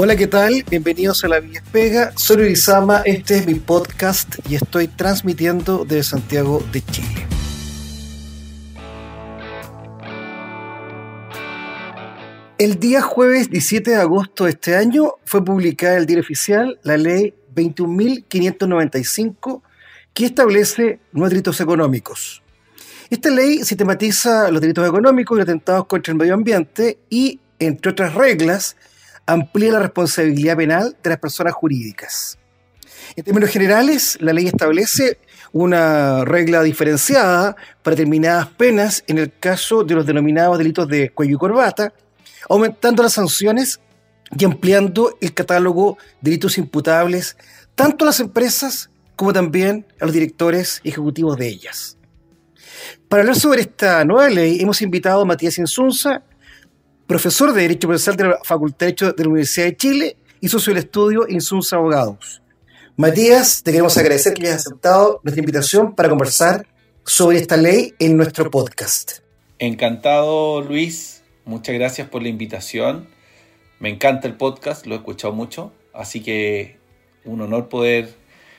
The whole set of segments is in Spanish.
Hola, ¿qué tal? Bienvenidos a La Villa Pega. Soy Luisama, este es mi podcast y estoy transmitiendo desde Santiago de Chile. El día jueves 17 de agosto de este año fue publicada en el diario oficial la ley 21.595 que establece nuevos delitos económicos. Esta ley sistematiza los delitos económicos y los atentados contra el medio ambiente y, entre otras reglas, amplía la responsabilidad penal de las personas jurídicas. En términos generales, la ley establece una regla diferenciada para determinadas penas en el caso de los denominados delitos de cuello y corbata, aumentando las sanciones y ampliando el catálogo de delitos imputables tanto a las empresas como también a los directores ejecutivos de ellas. Para hablar sobre esta nueva ley hemos invitado a Matías Insunza, profesor de Derecho Procesal de la Facultad de Derecho de la Universidad de Chile y socio del estudio Insunza Abogados. Matías, te queremos agradecer que hayas aceptado nuestra invitación para conversar sobre esta ley en nuestro podcast. Encantado, Luis. Muchas gracias por la invitación. Me encanta el podcast, lo he escuchado mucho, así que un honor poder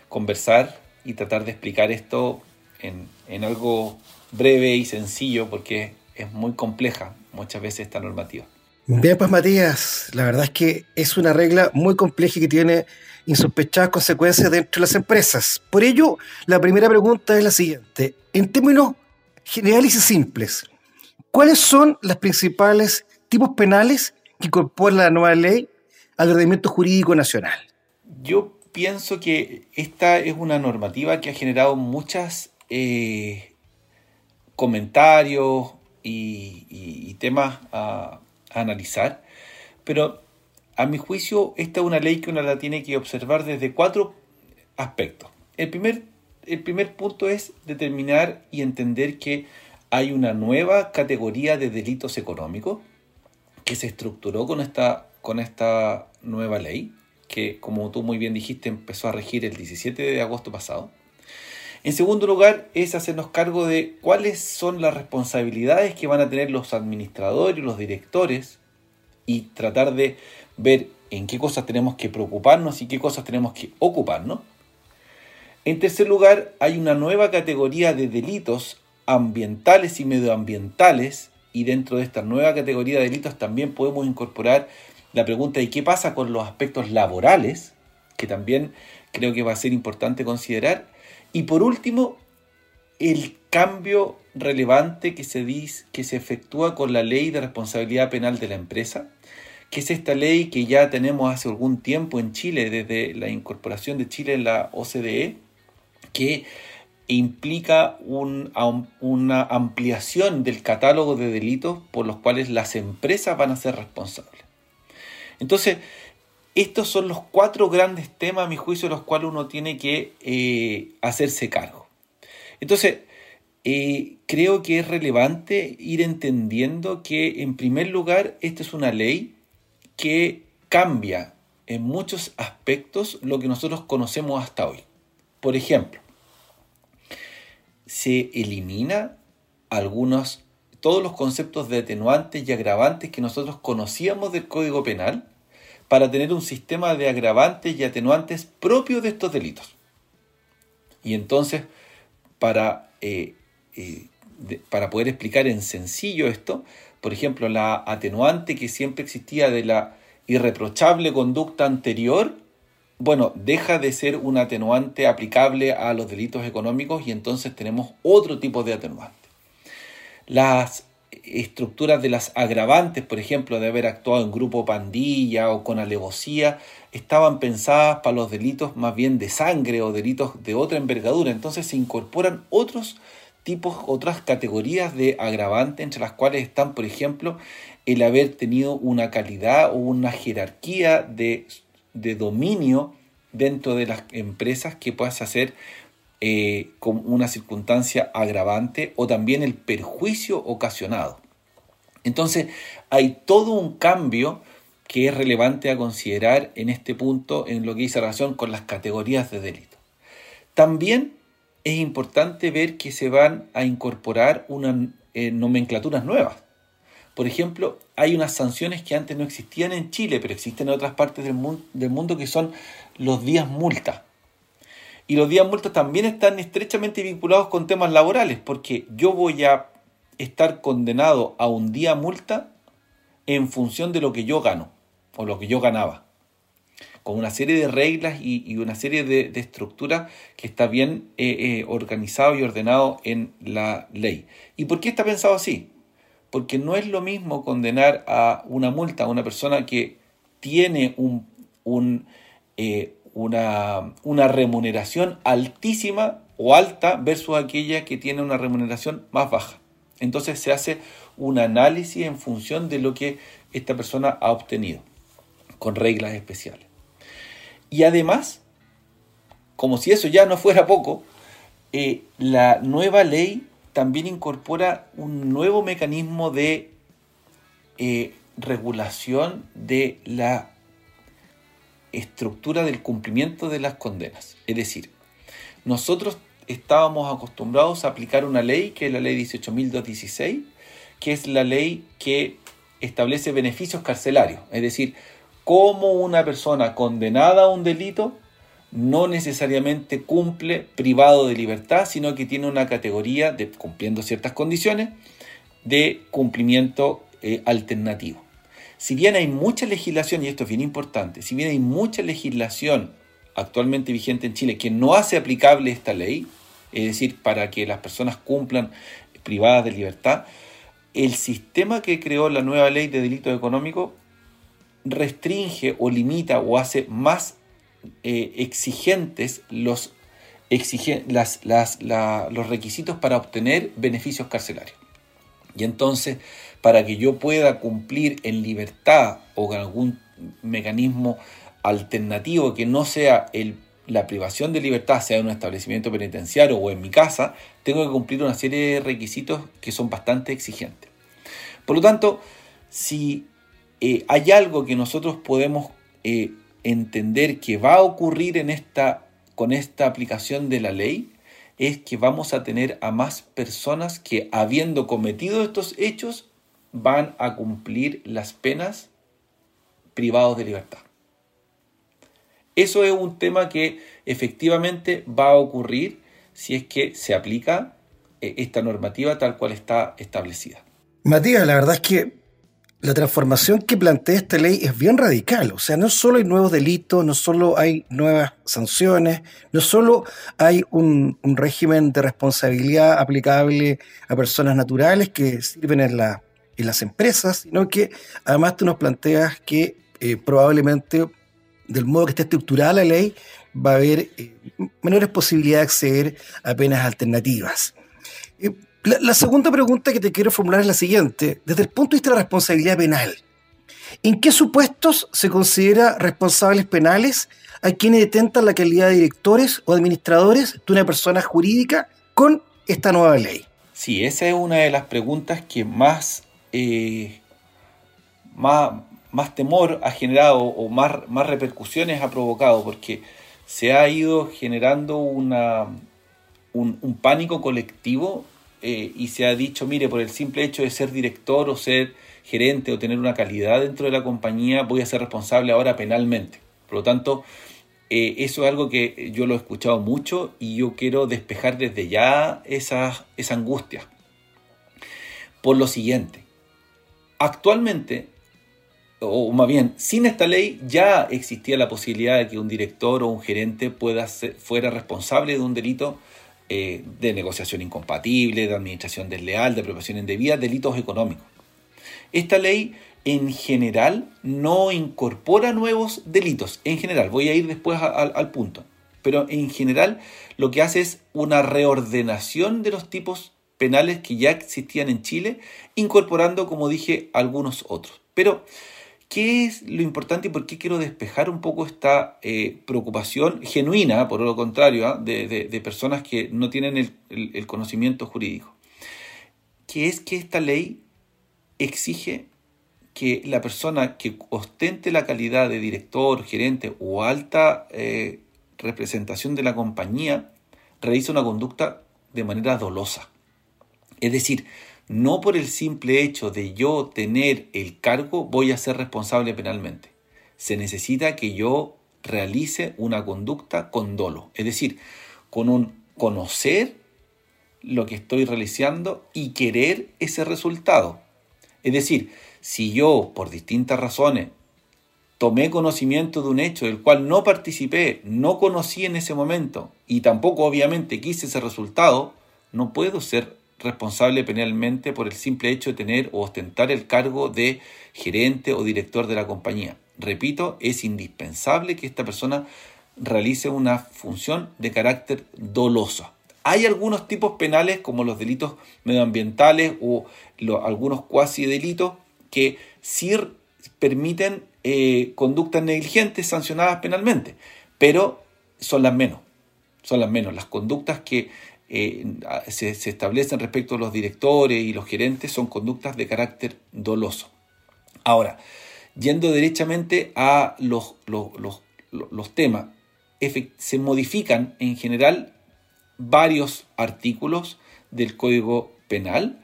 conversar y tratar de explicar esto en algo breve y sencillo porque es muy compleja muchas veces esta normativa. Bien, pues Matías, la verdad es que es una regla muy compleja y que tiene insospechadas consecuencias dentro de las empresas. Por ello, la primera pregunta es la siguiente. En términos generales y simples, ¿cuáles son los principales tipos penales que incorpora la nueva ley al ordenamiento jurídico nacional? Yo pienso que esta es una normativa que ha generado muchos eh, comentarios, y, temas a, analizar, pero a mi juicio esta es una ley que uno la tiene que observar desde cuatro aspectos. El primer, el primer punto es determinar y entender que hay una nueva categoría de delitos económicos que se estructuró con esta, con esta nueva ley, que como tú muy bien dijiste empezó a regir el 17 de agosto pasado. En segundo lugar, es hacernos cargo de cuáles son las responsabilidades que van a tener los administradores los directores y tratar de ver en qué cosas tenemos que preocuparnos y qué cosas tenemos que ocuparnos. En tercer lugar, hay una nueva categoría de delitos ambientales y medioambientales y dentro de esta nueva categoría de delitos también podemos incorporar la pregunta de qué pasa con los aspectos laborales, que también creo que va a ser importante considerar. Y por último, el cambio relevante que se, dice, que se efectúa con la ley de responsabilidad penal de la empresa, que es esta ley que ya tenemos hace algún tiempo en Chile, desde la incorporación de Chile en la OCDE, que implica una ampliación del catálogo de delitos por los cuales las empresas van a ser responsables. Entonces, estos son los cuatro grandes temas, a mi juicio, los cuales uno tiene que eh, hacerse cargo. Entonces, eh, creo que es relevante ir entendiendo que, en primer lugar, esta es una ley que cambia en muchos aspectos lo que nosotros conocemos hasta hoy. Por ejemplo, se elimina algunos, todos los conceptos de atenuantes y agravantes que nosotros conocíamos del Código Penal para tener un sistema de agravantes y atenuantes propios de estos delitos. Y entonces, para, eh, eh, para poder explicar en sencillo esto, por ejemplo, la atenuante que siempre existía de la irreprochable conducta anterior, bueno, deja de ser un atenuante aplicable a los delitos económicos y entonces tenemos otro tipo de atenuante. Las estructuras de las agravantes, por ejemplo, de haber actuado en grupo pandilla o con alevosía, estaban pensadas para los delitos más bien de sangre o delitos de otra envergadura. Entonces se incorporan otros tipos, otras categorías de agravantes, entre las cuales están, por ejemplo, el haber tenido una calidad o una jerarquía de, de dominio dentro de las empresas que puedas hacer eh, como una circunstancia agravante o también el perjuicio ocasionado. Entonces, hay todo un cambio que es relevante a considerar en este punto en lo que dice relación con las categorías de delito. También es importante ver que se van a incorporar unas eh, nomenclaturas nuevas. Por ejemplo, hay unas sanciones que antes no existían en Chile, pero existen en otras partes del, del mundo que son los días multa. Y los días multa también están estrechamente vinculados con temas laborales, porque yo voy a estar condenado a un día multa en función de lo que yo gano o lo que yo ganaba con una serie de reglas y, una serie de, estructuras que está bien eh, eh, organizado y ordenado en la ley. ¿Y por qué está pensado así? Porque no es lo mismo condenar a una multa a una persona que tiene un, eh, una, remuneración altísima o alta versus aquella que tiene una remuneración más baja. Entonces se hace un análisis en función de lo que esta persona ha obtenido, con reglas especiales. Y además, como si eso ya no fuera poco, eh, la nueva ley también incorpora un nuevo mecanismo de eh, regulación de la estructura del cumplimiento de las condenas. Es decir, nosotros estábamos acostumbrados a aplicar una ley, que es la ley 18.216, que es la ley que establece beneficios carcelarios. Es decir, cómo una persona condenada a un delito no necesariamente cumple privado de libertad, sino que tiene una categoría, de, cumpliendo ciertas condiciones, de cumplimiento eh, alternativo. Si bien hay mucha legislación, y esto es bien importante, si bien hay mucha legislación actualmente vigente en Chile que no hace aplicable esta ley, es decir, para que las personas cumplan privadas de libertad, el sistema que creó la nueva ley de delito económico restringe o limita o hace más eh, exigentes los, los requisitos para obtener beneficios carcelarios. Y entonces, para que yo pueda cumplir en libertad o con algún mecanismo alternativo que no sea la privación de libertad, sea en un establecimiento penitenciario o en mi casa, tengo que cumplir una serie de requisitos que son bastante exigentes. Por lo tanto, si eh, hay algo que nosotros podemos eh, entender que va a ocurrir en esta, con esta aplicación de la ley, es que vamos a tener a más personas que habiendo cometido estos hechos van a cumplir las penas privados de libertad. Eso es un tema que efectivamente va a ocurrir si es que se aplica eh, esta normativa tal cual está establecida. Matías, la verdad es que la transformación que plantea esta ley es bien radical. O sea, no solo hay nuevos delitos, no solo hay nuevas sanciones, no solo hay un, régimen de responsabilidad aplicable a personas naturales que sirven en, la, en las empresas, sino que además tú nos planteas que eh, probablemente del modo que está estructurada la ley va a haber eh, menores posibilidades de acceder a penas alternativas. Eh, la, segunda pregunta que te quiero formular es la siguiente. Desde el punto de vista de la responsabilidad penal, ¿en qué supuestos se considera responsables penales a quienes detentan la calidad de directores o administradores de una persona jurídica con esta nueva ley? Sí, esa es una de las preguntas que más, eh, más, más, temor ha generado o más, más repercusiones ha provocado, porque se ha ido generando una, un pánico colectivo eh, y se ha dicho, mire, por el simple hecho de ser director o ser gerente o tener una calidad dentro de la compañía, voy a ser responsable ahora penalmente. Por lo tanto, eh, eso es algo que yo lo he escuchado mucho y yo quiero despejar desde ya esa, esa angustia. Por lo siguiente, actualmente, o más bien, sin esta ley ya existía la posibilidad de que un director o un gerente pueda ser, fuera responsable de un delito eh, de negociación incompatible, de administración desleal, de apropiación indebida, delitos económicos. Esta ley en general no incorpora nuevos delitos, en general, voy a ir después al punto, pero en general lo que hace es una reordenación de los tipos penales que ya existían en Chile, incorporando, como dije, algunos otros. Pero ¿Qué es lo importante y por qué quiero despejar un poco esta eh, preocupación genuina, por lo contrario, ¿ah? de, personas que no tienen el, conocimiento jurídico? Que es que esta ley exige que la persona que ostente la calidad de director, gerente o alta eh, representación de la compañía realice una conducta de manera dolosa. Es decir, no por el simple hecho de yo tener el cargo voy a ser responsable penalmente. Se necesita que yo realice una conducta con dolo, es decir, con un conocer lo que estoy realizando y querer ese resultado. Es decir, si yo por distintas razones tomé conocimiento de un hecho del cual no participé, no conocí en ese momento y tampoco obviamente quise ese resultado, no puedo ser responsable penalmente por el simple hecho de tener o ostentar el cargo de gerente o director de la compañía. Repito, es indispensable que esta persona realice una función de carácter doloso. Hay algunos tipos penales como los delitos medioambientales o algunos cuasi delitos que sí permiten eh, conductas negligentes sancionadas penalmente, pero son las menos. Son las menos. Las conductas que eh, se, establecen respecto a los directores y los gerentes son conductas de carácter doloso. Ahora, yendo derechamente a los, los temas, se modifican en general varios artículos del Código Penal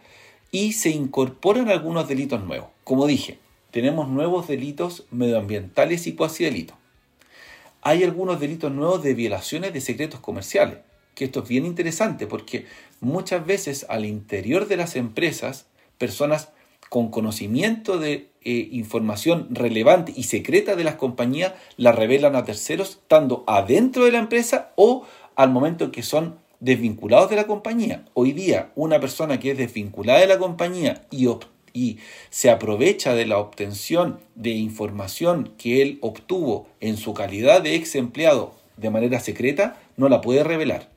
y se incorporan algunos delitos nuevos. Como dije, tenemos nuevos delitos medioambientales y cuasi delitos. Hay algunos delitos nuevos de violaciones de secretos comerciales, que esto es bien interesante porque muchas veces al interior de las empresas, personas con conocimiento de eh, información relevante y secreta de las compañías la revelan a terceros, estando adentro de la empresa o al momento en que son desvinculados de la compañía. Hoy día, una persona que es desvinculada de la compañía y y se aprovecha de la obtención de información que él obtuvo en su calidad de ex empleado de manera secreta, no la puede revelar.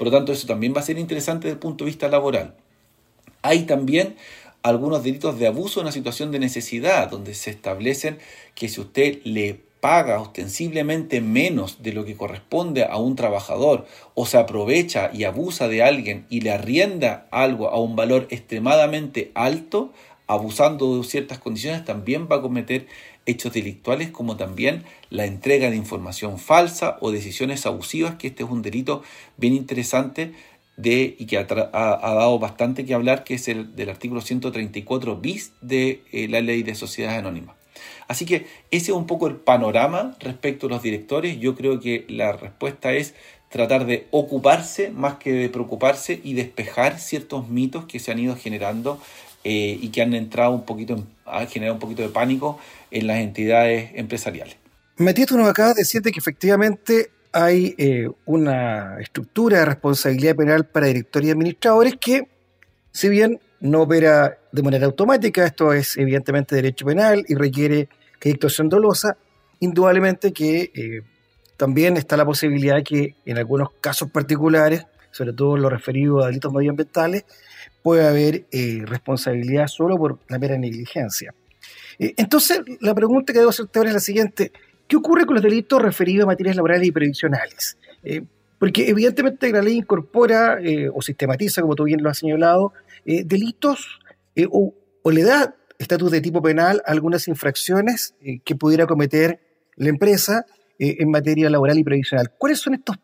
Por lo tanto, eso también va a ser interesante desde el punto de vista laboral. Hay también algunos delitos de abuso en una situación de necesidad, donde se establecen que si usted le paga ostensiblemente menos de lo que corresponde a un trabajador o se aprovecha y abusa de alguien y le arrienda algo a un valor extremadamente alto, abusando de ciertas condiciones, también va a cometer hechos delictuales como también la entrega de información falsa o decisiones abusivas, que este es un delito bien interesante de, y que ha, dado bastante que hablar, que es el del artículo 134 bis de eh, la ley de sociedades anónimas. Así que ese es un poco el panorama respecto a los directores. Yo creo que la respuesta es tratar de ocuparse más que de preocuparse y despejar ciertos mitos que se han ido generando eh, y que han entrado un poquito, han generado un poquito de pánico en las entidades empresariales. Matías, tú nos acabas de decir que efectivamente hay eh, una estructura de responsabilidad penal para directores y administradores que, si bien no opera de manera automática, esto es evidentemente derecho penal y requiere que hay actuación dolosa, indudablemente que eh, también está la posibilidad de que en algunos casos particulares, sobre todo en lo referido a delitos medioambientales, puede haber eh, responsabilidad solo por la mera negligencia. Eh, entonces, la pregunta que debo hacerte ahora es la siguiente. ¿Qué ocurre con los delitos referidos a materias laborales y previsionales? porque evidentemente la ley incorpora o sistematiza, como tú bien lo has señalado, delitos o, o, le da estatus de tipo penal algunas infracciones eh, que pudiera cometer la empresa eh, en materia laboral y previsional. ¿Cuáles son estos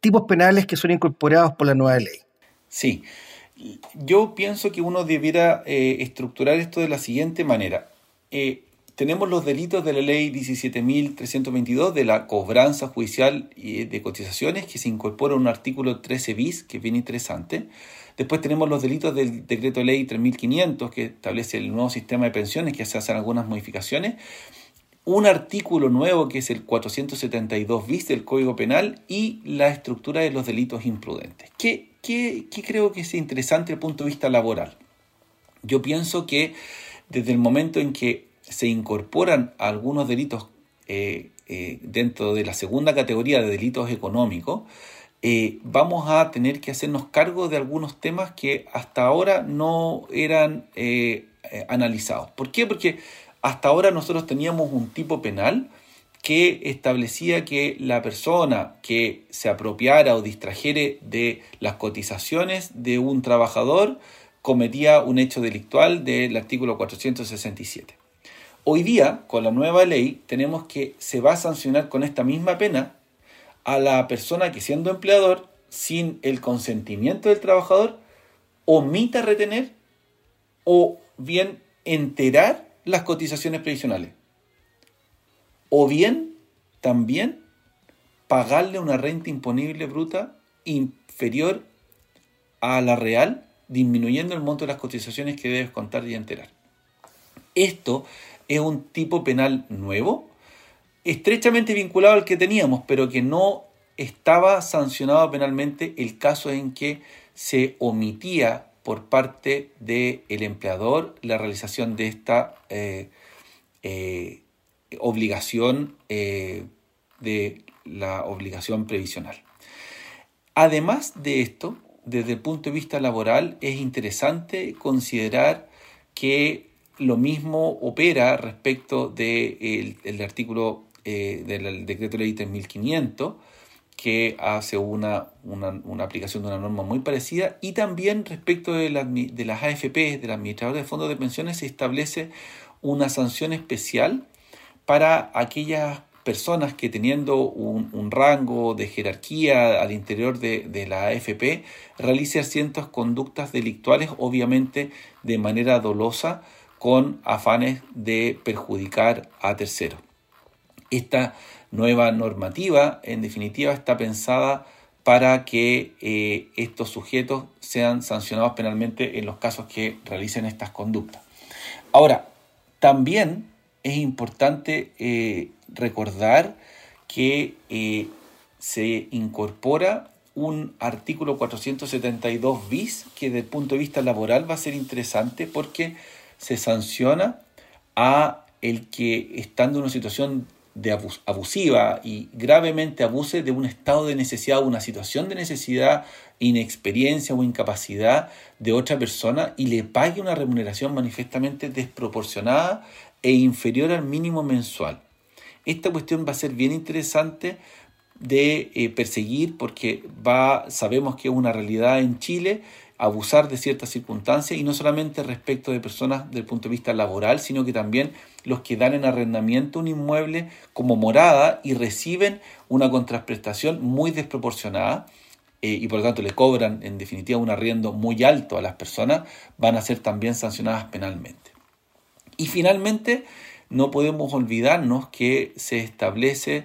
tipos penales que son incorporados por la nueva ley? Sí, yo pienso que uno debiera eh, estructurar esto de la siguiente manera. tenemos los delitos de la ley 17.322 de la cobranza judicial de cotizaciones que se incorpora un artículo 13 bis que es bien interesante. Después tenemos los delitos del decreto ley 3500 que establece el nuevo sistema de pensiones que se hacen algunas modificaciones. Un artículo nuevo que es el 472 bis del Código Penal y la estructura de los delitos imprudentes. ¿Qué, qué, creo que es interesante desde el punto de vista laboral? Yo pienso que desde el momento en que se incorporan algunos delitos eh, eh, dentro de la segunda categoría de delitos económicos, eh, vamos a tener que hacernos cargo de algunos temas que hasta ahora no eran analizados. ¿Por qué? Porque hasta ahora nosotros teníamos un tipo penal que establecía que la persona que se apropiara o distrajere de las cotizaciones de un trabajador cometía un hecho delictual del artículo 467. Hoy día, con la nueva ley, tenemos que se va a sancionar con esta misma pena a la persona que siendo empleador, sin el consentimiento del trabajador, omita retener o bien enterar las cotizaciones previsionales, o bien también pagarle una renta imponible bruta inferior a la real, disminuyendo el monto de las cotizaciones que debes contar y enterar. Esto es un tipo penal nuevo, estrechamente vinculado al que teníamos, pero que no estaba sancionado penalmente el caso en que se omitía por parte del empleador la realización de esta eh, eh, obligación eh, de la obligación previsional. Además de esto, desde el punto de vista laboral, es interesante considerar que lo mismo opera respecto del de artículo del decreto ley 3500, que hace una, una, aplicación de una norma muy parecida y también respecto de, de las AFP, del administrador de fondos de pensiones, se establece una sanción especial para aquellas personas que teniendo un, rango de jerarquía al interior de, la AFP realicen ciertas conductas delictuales, obviamente de manera dolosa, con afanes de perjudicar a terceros. Esta nueva normativa, en definitiva, está pensada para que eh, estos sujetos sean sancionados penalmente en los casos que realicen estas conductas. Ahora, también es importante eh, recordar que eh, se incorpora un artículo 472 bis que desde el punto de vista laboral va a ser interesante porque se sanciona a el que estando en una situación de abusiva y gravemente abuse de un estado de necesidad o una situación de necesidad, inexperiencia o incapacidad de otra persona y le pague una remuneración manifiestamente desproporcionada e inferior al mínimo mensual. Esta cuestión va a ser bien interesante de eh, perseguir porque sabemos que es una realidad en Chile abusar de ciertas circunstancias y no solamente respecto de personas del punto de vista laboral, sino que también los que dan en arrendamiento un inmueble como morada y reciben una contraprestación muy desproporcionada eh, y por lo tanto le cobran en definitiva un arriendo muy alto a las personas, van a ser también sancionadas penalmente. Y finalmente, no podemos olvidarnos que se establece,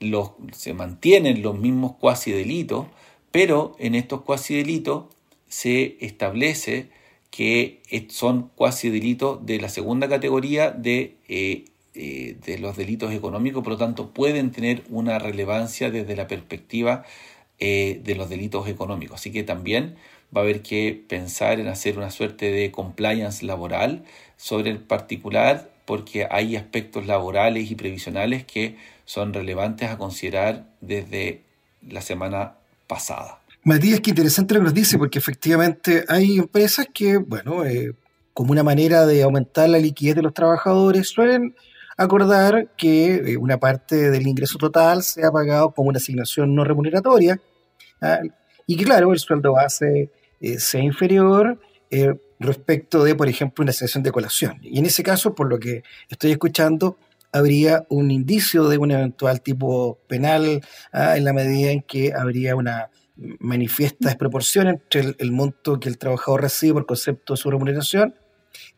los, se mantienen los mismos cuasi delitos, pero en estos cuasi delitos se establece que son cuasi delitos de la segunda categoría de, eh, eh, de los delitos económicos, por lo tanto pueden tener una relevancia desde la perspectiva eh, de los delitos económicos. Así que también va a haber que pensar en hacer una suerte de compliance laboral sobre el particular porque hay aspectos laborales y previsionales que son relevantes a considerar desde la semana pasada. Matías, qué interesante lo que nos dice, porque efectivamente hay empresas que, bueno, eh, como una manera de aumentar la liquidez de los trabajadores, suelen acordar que eh, una parte del ingreso total sea pagado como una asignación no remuneratoria ¿ah? y que, claro, el sueldo base eh, sea inferior respecto de, por ejemplo, una asignación de colación. Y en ese caso, por lo que estoy escuchando, habría un indicio de un eventual tipo penal ¿ah? en la medida en que habría una manifiesta desproporción entre el, monto que el trabajador recibe por concepto de su remuneración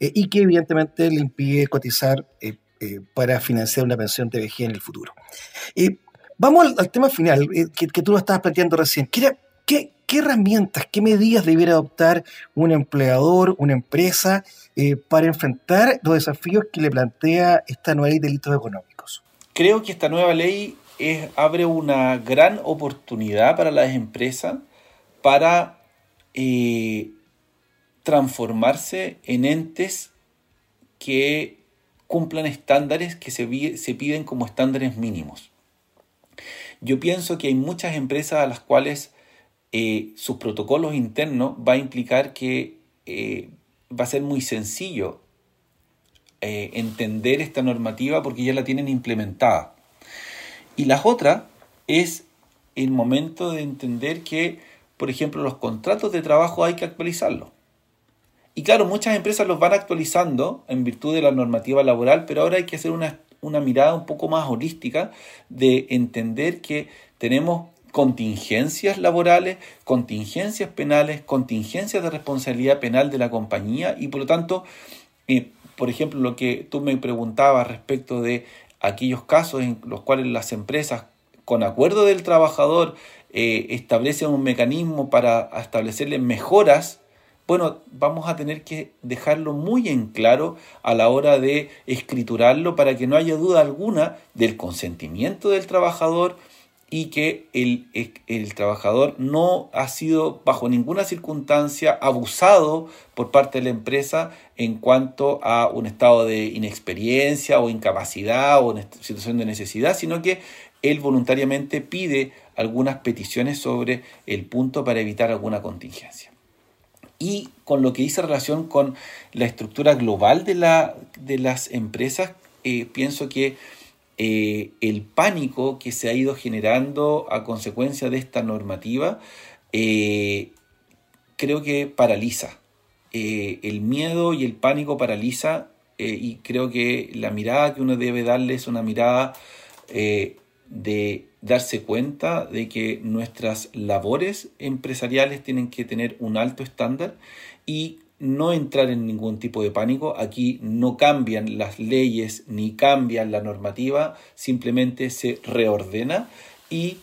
eh, y que evidentemente le impide cotizar eh, eh, para financiar una pensión de vejez en el futuro. vamos al, tema final que, tú lo estabas planteando recién. ¿Qué, qué, qué herramientas, qué medidas debiera adoptar un empleador, una empresa para enfrentar los desafíos que le plantea esta nueva ley de delitos económicos? Creo que esta nueva ley abre una gran oportunidad para las empresas para eh, transformarse en entes que cumplan estándares que se piden como estándares mínimos. Yo pienso que hay muchas empresas a las cuales eh, sus protocolos internos va a implicar que eh, va a ser muy sencillo entender esta normativa porque ya la tienen implementada. Y la otra es el momento de entender que, por ejemplo, los contratos de trabajo hay que actualizarlos. Y claro, muchas empresas los van actualizando en virtud de la normativa laboral, pero ahora hay que hacer una, una mirada un poco más holística de entender que tenemos contingencias laborales, contingencias penales, contingencias de responsabilidad penal de la compañía y por lo tanto, eh, por ejemplo, lo que tú me preguntabas respecto de aquellos casos en los cuales las empresas, con acuerdo del trabajador, eh, establecen un mecanismo para establecerle mejoras bueno, vamos a tener que dejarlo muy en claro a la hora de escriturarlo para que no haya duda alguna del consentimiento del trabajador y que el, el, trabajador no ha sido bajo ninguna circunstancia abusado por parte de la empresa en cuanto a un estado de inexperiencia o incapacidad o situación de necesidad, sino que él voluntariamente pide algunas peticiones sobre el punto para evitar alguna contingencia. Y con lo que dice relación con la estructura global de, la, de las empresas, eh, pienso que eh, el pánico que se ha ido generando a consecuencia de esta normativa, eh, creo que paraliza. el miedo y el pánico paraliza y creo que la mirada que uno debe darle es una mirada de darse cuenta de que nuestras labores empresariales tienen que tener un alto estándar y no entrar en ningún tipo de pánico. Aquí no cambian las leyes ni cambian la normativa, simplemente se reordena y,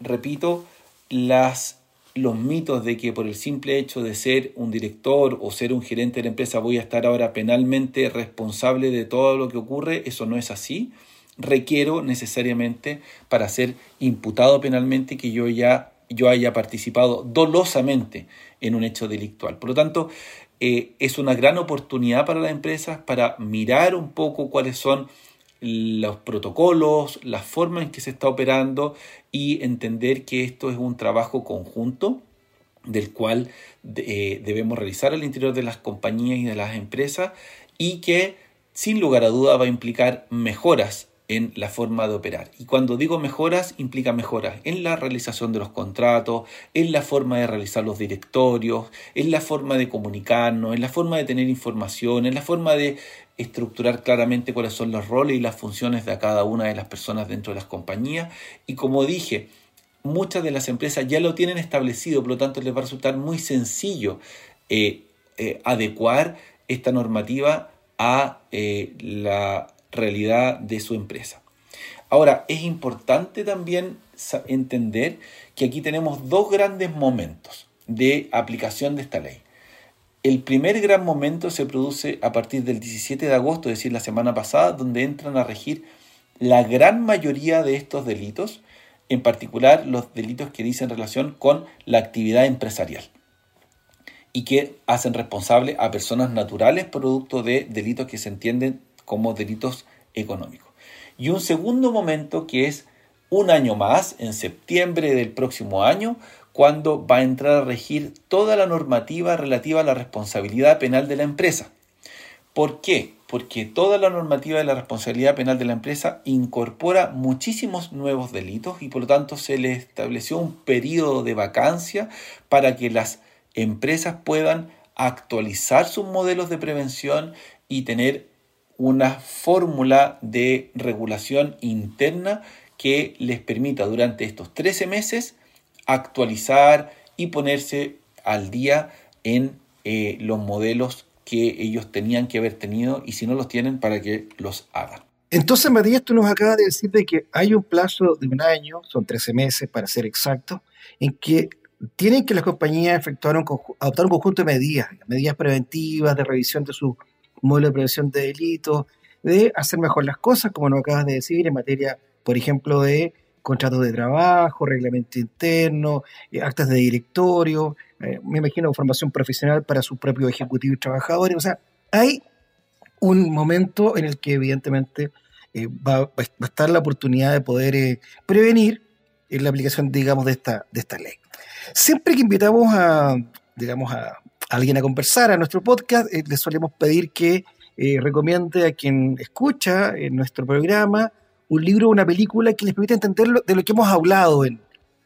repito, las, los mitos de que por el simple hecho de ser un director o ser un gerente de la empresa voy a estar ahora penalmente responsable de todo lo que ocurre, eso no es así requiero necesariamente para ser imputado penalmente que yo ya yo haya participado dolosamente en un hecho delictual. Por lo tanto, eh, es una gran oportunidad para las empresas para mirar un poco cuáles son los protocolos, las formas en que se está operando y entender que esto es un trabajo conjunto del cual eh, debemos realizar al interior de las compañías y de las empresas y que sin lugar a duda va a implicar mejoras en la forma de operar. Y cuando digo mejoras, implica mejoras en la realización de los contratos, en la forma de realizar los directorios, en la forma de comunicarnos, en la forma de tener información, en la forma de estructurar claramente cuáles son los roles y las funciones de cada una de las personas dentro de las compañías. Y como dije, muchas de las empresas ya lo tienen establecido, por lo tanto les va a resultar muy sencillo eh, eh, adecuar esta normativa a eh, la realidad de su empresa. Ahora, es importante también entender que aquí tenemos dos grandes momentos de aplicación de esta ley. El primer gran momento se produce a partir del 17 de agosto, es decir, la semana pasada, donde entran a regir la gran mayoría de estos delitos, en particular los delitos que dicen relación con la actividad empresarial y que hacen responsable a personas naturales producto de delitos que se entienden como delitos económicos. Y un segundo momento que es un año más, en septiembre del próximo año, cuando va a entrar a regir toda la normativa relativa a la responsabilidad penal de la empresa. ¿Por qué? Porque toda la normativa de la responsabilidad penal de la empresa incorpora muchísimos nuevos delitos y por lo tanto se le estableció un periodo de vacancia para que las empresas puedan actualizar sus modelos de prevención y tener una fórmula de regulación interna que les permita durante estos 13 meses actualizar y ponerse al día en eh, los modelos que ellos tenían que haber tenido y si no los tienen para que los hagan. Entonces, Matías, tú nos acabas de decir de que hay un plazo de un año, son 13 meses para ser exacto, en que tienen que las compañías efectuar un, adoptar un conjunto de medidas, medidas preventivas, de revisión de su modelo de prevención de delitos, de hacer mejor las cosas, como nos acabas de decir, en materia, por ejemplo, de contratos de trabajo, reglamento interno, eh, actas de directorio, eh, me imagino formación profesional para su propio ejecutivo y trabajadores. O sea, hay un momento en el que evidentemente eh, va, va, a estar la oportunidad de poder prevenir en la aplicación, digamos, de esta, de esta ley. Siempre que invitamos a, digamos, a, alguien a conversar a nuestro podcast, eh, le solemos pedir que eh, recomiende a quien escucha en nuestro programa un libro o una película que les permita entender de lo que hemos hablado en,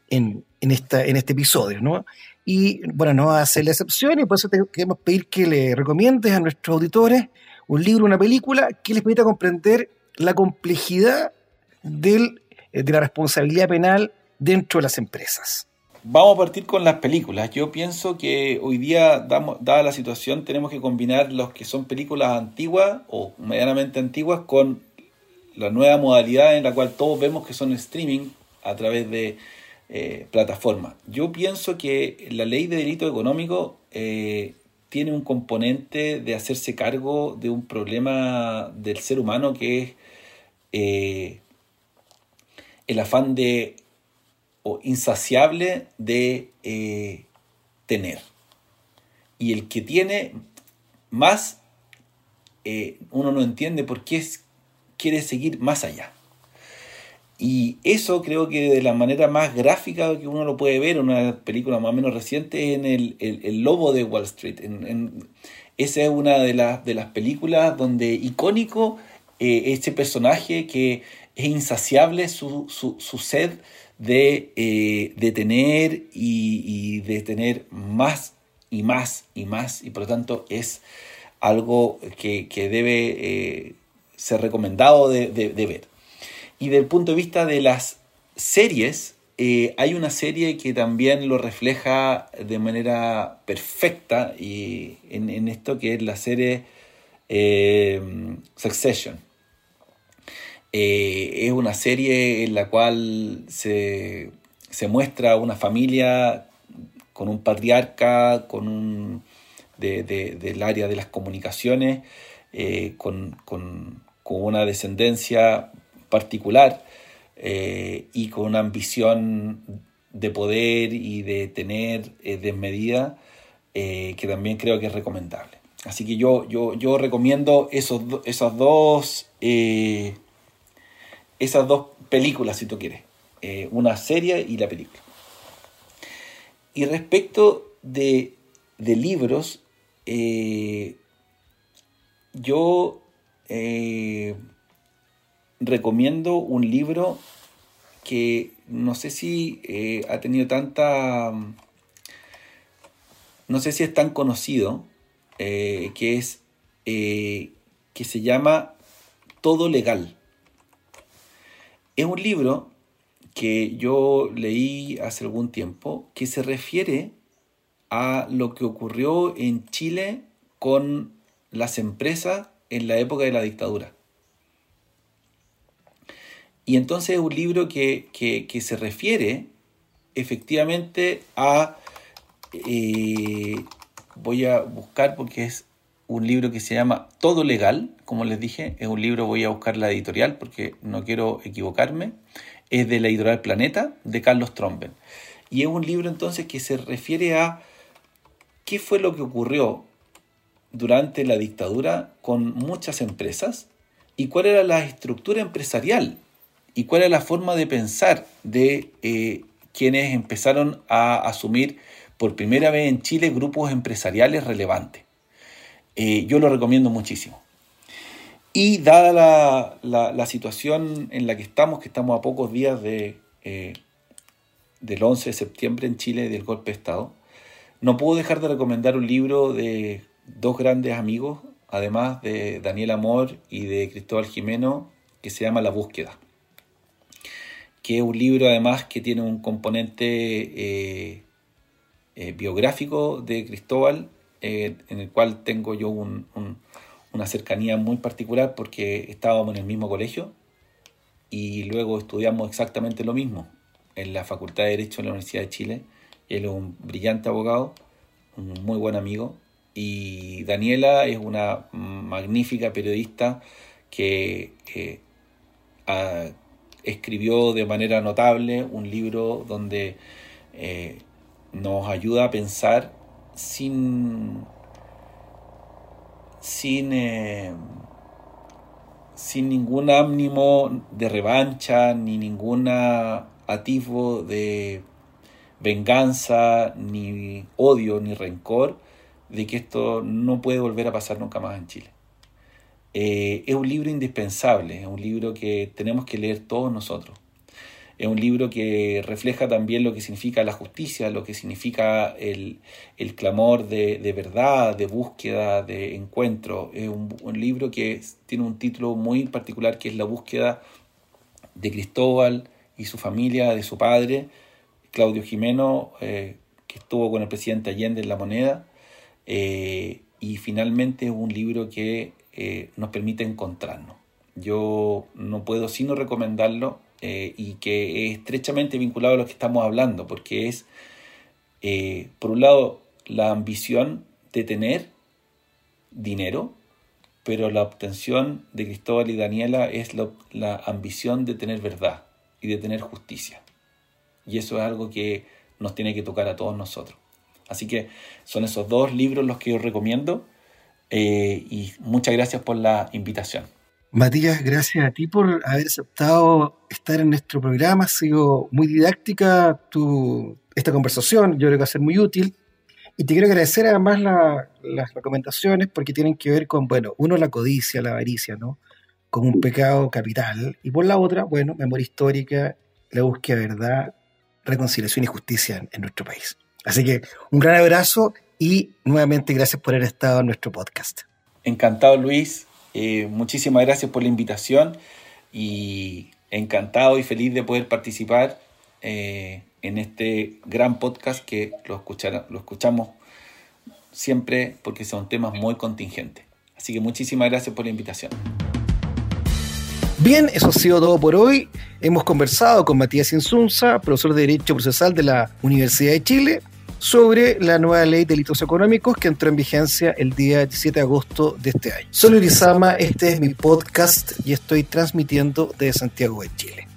en, esta, en este episodio, ¿no? Y bueno, no ser la excepción y por eso te queremos pedir que le recomiendes a nuestros auditores un libro una película que les permita comprender la complejidad del, eh, de la responsabilidad penal dentro de las empresas. Vamos a partir con las películas. Yo pienso que hoy día, dada la situación, tenemos que combinar los que son películas antiguas o medianamente antiguas con la nueva modalidad en la cual todos vemos que son streaming a través de eh, plataformas. Yo pienso que la ley de delito económico eh, tiene un componente de hacerse cargo de un problema del ser humano que es eh, el afán de o insaciable de eh, tener. Y el que tiene más, eh, uno no entiende por qué quiere seguir más allá. Y eso creo que de la manera más gráfica que uno lo puede ver, una película más o menos reciente, en el, el, Lobo de Wall Street. En, esa es una de, las de las películas donde icónico eh, este personaje que es insaciable su, su sed de, eh, tener y, de tener más y más y más y por lo tanto es algo que, debe eh, ser recomendado de, ver. Y del punto de vista de las series, eh, hay una serie que también lo refleja de manera perfecta y en, esto que es la serie Succession. Eh, es una serie en la cual se, muestra una familia con un patriarca, con un del área de las comunicaciones, eh, con, una descendencia particular eh, y con una ambición de poder y de tener desmedida que también creo que es recomendable. Así que yo, yo, yo recomiendo esos, esas dos esas dos películas, si tú quieres. Eh, una serie y la película. Y respecto de, libros, eh, yo eh, recomiendo un libro que no sé si ha tenido tanta... No sé si es tan conocido, que es... que se llama Todo Legal es un libro que yo leí hace algún tiempo que se refiere a lo que ocurrió en Chile con las empresas en la época de la dictadura. Y entonces es un libro que, se refiere efectivamente a... Eh, voy a buscar porque es un libro que se llama Todo Legal, como les dije, es un libro, voy a buscar la editorial porque no quiero equivocarme, es de la editorial Planeta, de Carlos Tromben. Y es un libro entonces que se refiere a qué fue lo que ocurrió durante la dictadura con muchas empresas y cuál era la estructura empresarial y cuál era la forma de pensar de eh, quienes empezaron a asumir por primera vez en Chile grupos empresariales relevantes. Eh, yo lo recomiendo muchísimo. Y dada la, situación en la que estamos, que estamos a pocos días de, eh, del 11 de septiembre en Chile, del golpe de Estado, no puedo dejar de recomendar un libro de dos grandes amigos, además de Daniel Amor y de Cristóbal Jimeno, que se llama La búsqueda. Que es un libro además que tiene un componente eh, biográfico de Cristóbal eh, en el cual tengo yo una cercanía muy particular porque estábamos en el mismo colegio y luego estudiamos exactamente lo mismo en la Facultad de Derecho de la Universidad de Chile. Él es un brillante abogado, un muy buen amigo, y Daniela es una magnífica periodista que eh, escribió de manera notable un libro donde eh, nos ayuda a pensar sin, sin, eh, sin ningún ánimo de revancha, ni ningún atisbo de venganza, ni odio, ni rencor, de que esto no puede volver a pasar nunca más en Chile. Eh, es un libro indispensable, es un libro que tenemos que leer todos nosotros. Es un libro que refleja también lo que significa la justicia, lo que significa el, clamor de, verdad, de búsqueda, de encuentro. Es un, libro que tiene un título muy particular que es La búsqueda de Cristóbal y su familia, de su padre, Claudio Jimeno, eh, que estuvo con el presidente Allende en La Moneda, eh, y finalmente es un libro que eh, nos permite encontrarnos. Yo no puedo sino recomendarlo y que es estrechamente vinculado a lo que estamos hablando, porque es, por un lado, la ambición de tener dinero, pero la obtención de Cristóbal y Daniela es la ambición de tener verdad y de tener justicia. Y eso es algo que nos tiene que tocar a todos nosotros. Así que son esos dos libros los que yo recomiendo eh, y muchas gracias por la invitación. Matías, gracias a ti por haber aceptado estar en nuestro programa. Ha sido muy didáctica tu, esta conversación. Yo creo que va a ser muy útil. Y te quiero agradecer además las recomendaciones porque tienen que ver con, bueno, uno, la codicia, la avaricia, ¿no? Como un pecado capital. Y por la otra, bueno, memoria histórica, la búsqueda de verdad, reconciliación y justicia en, nuestro país. Así que un gran abrazo y nuevamente gracias por haber estado en nuestro podcast. Encantado, Luis. Eh, muchísimas gracias por la invitación y encantado y feliz de poder participar eh, en este gran podcast que lo, lo escuchamos siempre porque son temas muy contingentes. Así que muchísimas gracias por la invitación. Bien, eso ha sido todo por hoy. Hemos conversado con Matías Insunza, profesor de Derecho Procesal de la Universidad de Chile, sobre la nueva ley de delitos económicos que entró en vigencia el día 17 de agosto de este año. Soy Luis este es mi podcast y estoy transmitiendo desde Santiago de Chile.